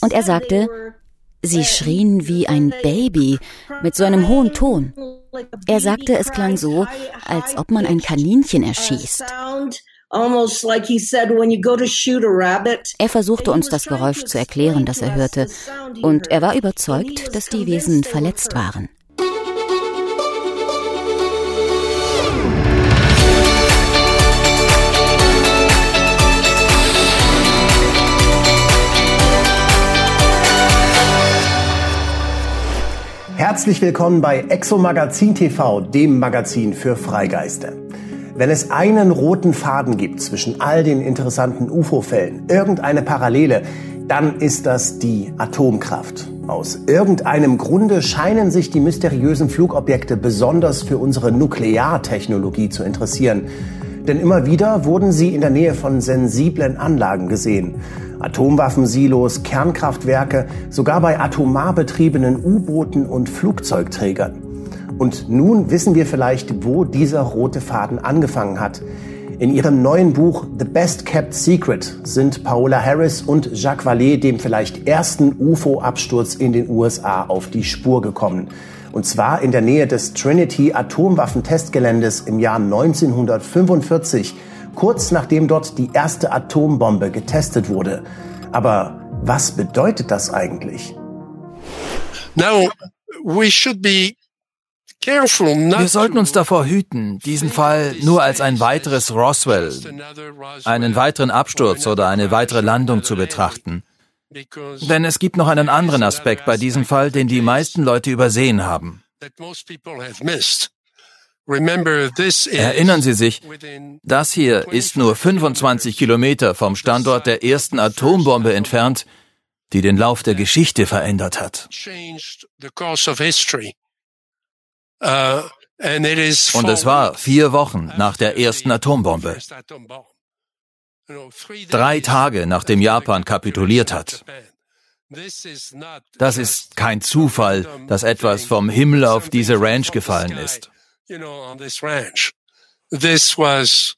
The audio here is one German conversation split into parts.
Und er sagte, sie schrien wie ein Baby mit so einem hohen Ton. Er sagte, es klang so, als ob man ein Kaninchen erschießt. Er versuchte uns das Geräusch zu erklären, das er hörte, und er war überzeugt, dass die Wesen verletzt waren. Herzlich willkommen bei Exo Magazin TV, dem Magazin für Freigeister. Wenn es einen roten Faden gibt zwischen all den interessanten UFO-Fällen, irgendeine Parallele, dann ist das die Atomkraft. Aus irgendeinem Grunde scheinen sich die mysteriösen Flugobjekte besonders für unsere Nukleartechnologie zu interessieren. Denn immer wieder wurden sie in der Nähe von sensiblen Anlagen gesehen. Atomwaffensilos, Kernkraftwerke, sogar bei atomar betriebenen U-Booten und Flugzeugträgern. Und nun wissen wir vielleicht, wo dieser rote Faden angefangen hat. In ihrem neuen Buch The Best Kept Secret sind Paola Harris und Jacques Vallée dem vielleicht ersten UFO-Absturz in den USA auf die Spur gekommen. Und zwar in der Nähe des Trinity Atomwaffentestgeländes im Jahr 1945 kurz nachdem dort die erste Atombombe getestet wurde. Aber was bedeutet das eigentlich? Now, we should be wir sollten uns davor hüten, diesen Fall nur als ein weiteres Roswell, einen weiteren Absturz oder eine weitere Landung zu betrachten. Denn es gibt noch einen anderen Aspekt bei diesem Fall, den die meisten Leute übersehen haben. Erinnern Sie sich, das hier ist nur 25 Kilometer vom Standort der ersten Atombombe entfernt, die den Lauf der Geschichte verändert hat. Uh, Und es war vier Wochen nach der ersten Atombombe. Drei Tage nachdem Japan kapituliert hat. Das ist kein Zufall, dass etwas vom Himmel auf diese Ranch gefallen ist you know, on this ranch. This was,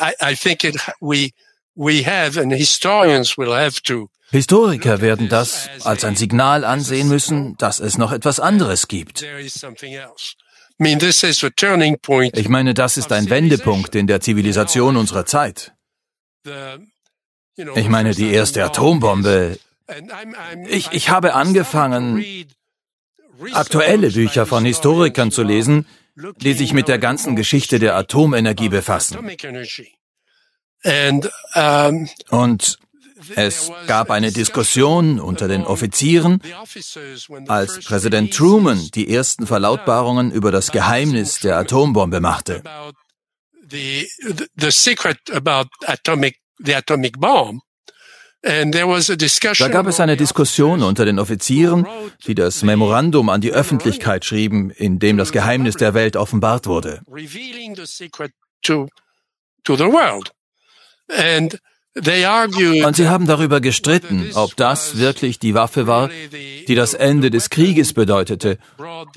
I, I think it, we, we have and historians will have to Historiker werden das als ein Signal ansehen müssen, dass es noch etwas anderes gibt. Ich meine, das ist ein Wendepunkt in der Zivilisation unserer Zeit. Ich meine, die erste Atombombe. Ich, ich habe angefangen, aktuelle Bücher von Historikern zu lesen, die sich mit der ganzen Geschichte der Atomenergie befassen. Und es gab eine Diskussion unter den Offizieren, als Präsident Truman die ersten Verlautbarungen über das Geheimnis der Atombombe machte. Da gab es eine Diskussion unter den Offizieren, die das Memorandum an die Öffentlichkeit schrieben, in dem das Geheimnis der Welt offenbart wurde. Und sie haben darüber gestritten, ob das wirklich die Waffe war, die das Ende des Krieges bedeutete,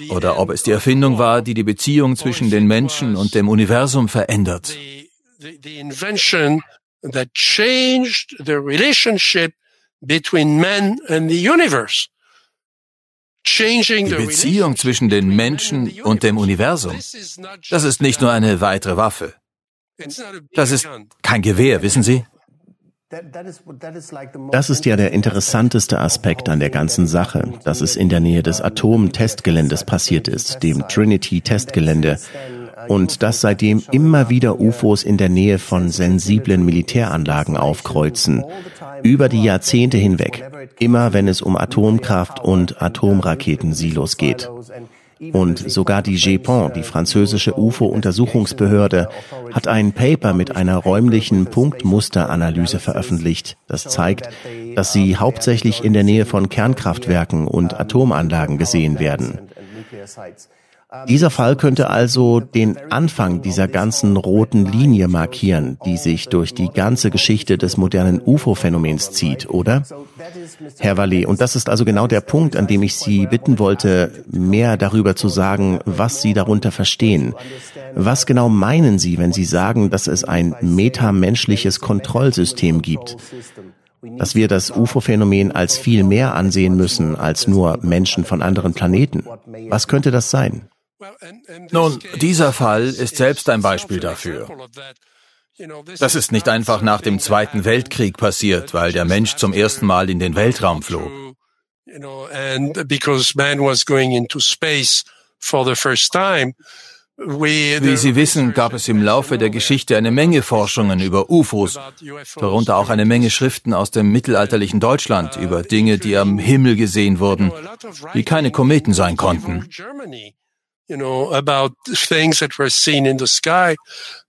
oder ob es die Erfindung war, die die Beziehung zwischen den Menschen und dem Universum verändert. Die Beziehung zwischen den Menschen und dem Universum, das ist nicht nur eine weitere Waffe. Das ist kein Gewehr, wissen Sie? Das ist ja der interessanteste Aspekt an der ganzen Sache, dass es in der Nähe des Atom-Testgeländes passiert ist, dem Trinity-Testgelände, und dass seitdem immer wieder UFOs in der Nähe von sensiblen Militäranlagen aufkreuzen, über die Jahrzehnte hinweg, immer wenn es um Atomkraft und Atomraketensilos geht. Und sogar die GEPON, die französische UFO-Untersuchungsbehörde, hat ein Paper mit einer räumlichen Punktmusteranalyse veröffentlicht, das zeigt, dass sie hauptsächlich in der Nähe von Kernkraftwerken und Atomanlagen gesehen werden. Dieser Fall könnte also den Anfang dieser ganzen roten Linie markieren, die sich durch die ganze Geschichte des modernen UFO-Phänomens zieht, oder? Herr Vallée, und das ist also genau der Punkt, an dem ich Sie bitten wollte, mehr darüber zu sagen, was Sie darunter verstehen. Was genau meinen Sie, wenn Sie sagen, dass es ein metamenschliches Kontrollsystem gibt? dass wir das UFO-Phänomen als viel mehr ansehen müssen als nur Menschen von anderen Planeten. Was könnte das sein? Nun, dieser Fall ist selbst ein Beispiel dafür. Das ist nicht einfach nach dem Zweiten Weltkrieg passiert, weil der Mensch zum ersten Mal in den Weltraum flog. Wie Sie wissen, gab es im Laufe der Geschichte eine Menge Forschungen über UFOs, darunter auch eine Menge Schriften aus dem mittelalterlichen Deutschland über Dinge, die am Himmel gesehen wurden, die keine Kometen sein konnten you know, about things that were seen in the sky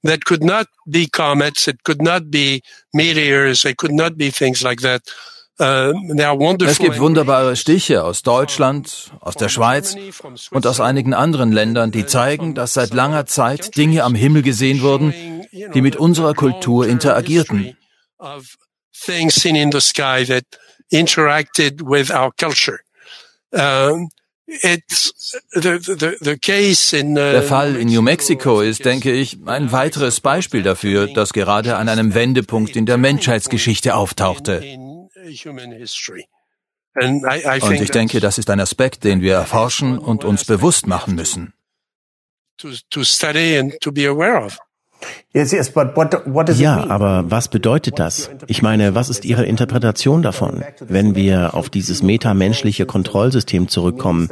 that could not be comets, it could not be meteors, it could not be things like that. Uh, es gibt wunderbare Stiche aus Deutschland, aus der Schweiz und aus einigen anderen Ländern, die zeigen, dass seit langer Zeit Dinge am Himmel gesehen wurden, die mit unserer Kultur interagierten. Things seen in the sky that interacted with our culture. Um, Der Fall in New Mexico ist, denke ich, ein weiteres Beispiel dafür, dass gerade an einem Wendepunkt in der Menschheitsgeschichte auftauchte. Und ich denke, das ist ein Aspekt, den wir erforschen und uns bewusst machen müssen. Ja, aber was bedeutet das? Ich meine, was ist Ihre Interpretation davon, wenn wir auf dieses metamenschliche Kontrollsystem zurückkommen?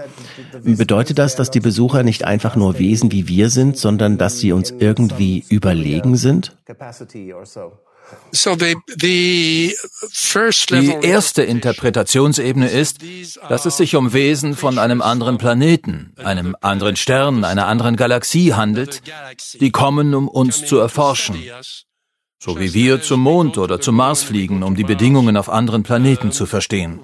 Bedeutet das, dass die Besucher nicht einfach nur Wesen wie wir sind, sondern dass sie uns irgendwie überlegen sind? Die erste Interpretationsebene ist, dass es sich um Wesen von einem anderen Planeten, einem anderen Stern, einer anderen Galaxie handelt, die kommen, um uns zu erforschen. So wie wir zum Mond oder zum Mars fliegen, um die Bedingungen auf anderen Planeten zu verstehen.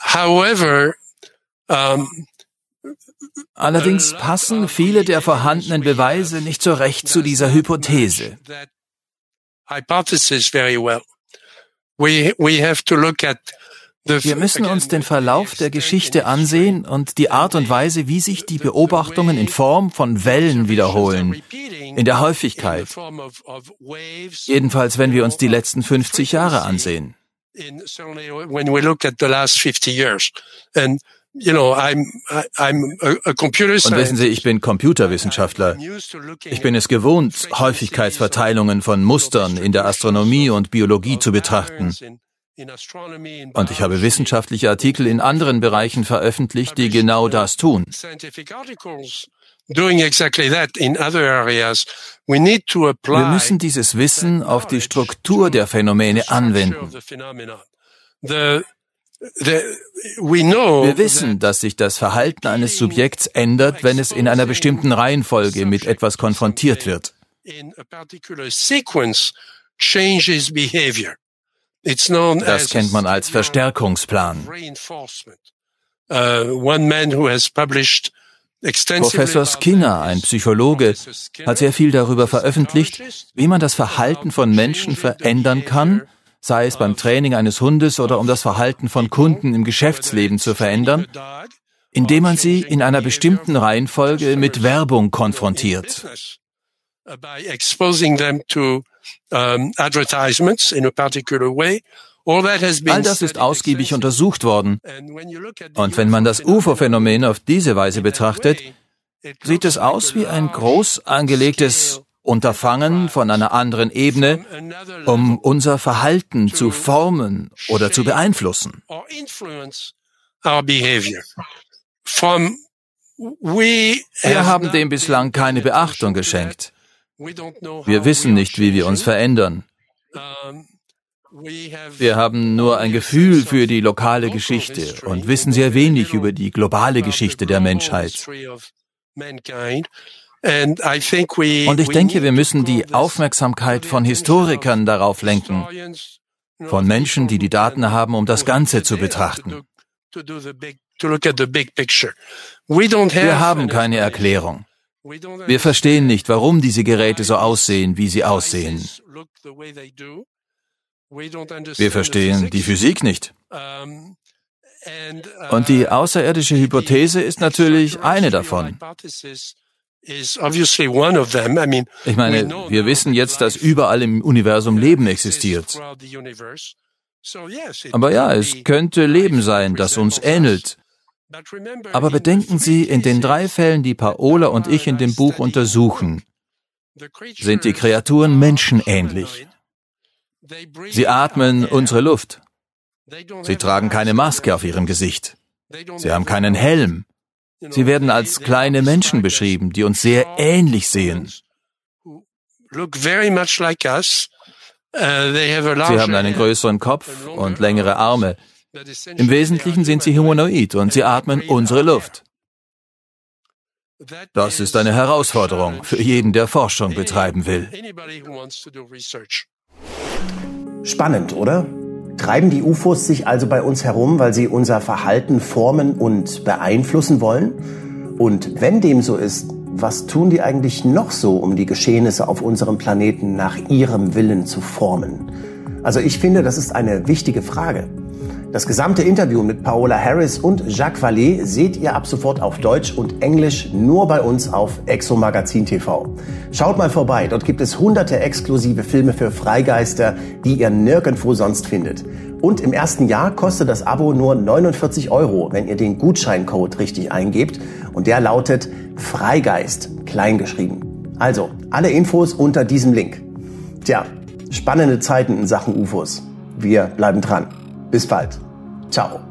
However, um, Allerdings passen viele der vorhandenen Beweise nicht so recht zu dieser Hypothese. Wir müssen uns den Verlauf der Geschichte ansehen und die Art und Weise, wie sich die Beobachtungen in Form von Wellen wiederholen, in der Häufigkeit. Jedenfalls, wenn wir uns die letzten 50 Jahre ansehen. Und wissen Sie, ich bin Computerwissenschaftler. Ich bin es gewohnt, Häufigkeitsverteilungen von Mustern in der Astronomie und Biologie zu betrachten. Und ich habe wissenschaftliche Artikel in anderen Bereichen veröffentlicht, die genau das tun. Wir müssen dieses Wissen auf die Struktur der Phänomene anwenden. Wir wissen, dass sich das Verhalten eines Subjekts ändert, wenn es in einer bestimmten Reihenfolge mit etwas konfrontiert wird. Das kennt man als Verstärkungsplan. Uh, Professor Skinner, ein Psychologe, hat sehr viel darüber veröffentlicht, wie man das Verhalten von Menschen verändern kann, sei es beim Training eines Hundes oder um das Verhalten von Kunden im Geschäftsleben zu verändern, indem man sie in einer bestimmten Reihenfolge mit Werbung konfrontiert. All das ist ausgiebig untersucht worden. Und wenn man das UFO-Phänomen auf diese Weise betrachtet, sieht es aus wie ein groß angelegtes Unterfangen von einer anderen Ebene, um unser Verhalten zu formen oder zu beeinflussen. Wir haben dem bislang keine Beachtung geschenkt. Wir wissen nicht, wie wir uns verändern. Wir haben nur ein Gefühl für die lokale Geschichte und wissen sehr wenig über die globale Geschichte der Menschheit. Und ich denke, wir müssen die Aufmerksamkeit von Historikern darauf lenken, von Menschen, die die Daten haben, um das Ganze zu betrachten. Wir haben keine Erklärung. Wir verstehen nicht, warum diese Geräte so aussehen, wie sie aussehen. Wir verstehen die Physik nicht. Und die außerirdische Hypothese ist natürlich eine davon. Ich meine, wir wissen jetzt, dass überall im Universum Leben existiert. Aber ja, es könnte Leben sein, das uns ähnelt. Aber bedenken Sie, in den drei Fällen, die Paola und ich in dem Buch untersuchen, sind die Kreaturen menschenähnlich. Sie atmen unsere Luft. Sie tragen keine Maske auf ihrem Gesicht. Sie haben keinen Helm. Sie werden als kleine Menschen beschrieben, die uns sehr ähnlich sehen. Sie haben einen größeren Kopf und längere Arme. Im Wesentlichen sind sie humanoid und sie atmen unsere Luft. Das ist eine Herausforderung für jeden, der Forschung betreiben will. Spannend, oder? Treiben die UFOs sich also bei uns herum, weil sie unser Verhalten formen und beeinflussen wollen? Und wenn dem so ist, was tun die eigentlich noch so, um die Geschehnisse auf unserem Planeten nach ihrem Willen zu formen? Also ich finde, das ist eine wichtige Frage. Das gesamte Interview mit Paola Harris und Jacques Vallée seht ihr ab sofort auf Deutsch und Englisch nur bei uns auf Exo Magazin TV. Schaut mal vorbei, dort gibt es hunderte exklusive Filme für Freigeister, die ihr nirgendwo sonst findet. Und im ersten Jahr kostet das Abo nur 49 Euro, wenn ihr den Gutscheincode richtig eingebt. Und der lautet Freigeist, kleingeschrieben. Also, alle Infos unter diesem Link. Tja, spannende Zeiten in Sachen UFOs. Wir bleiben dran. Bis bald. Ciao.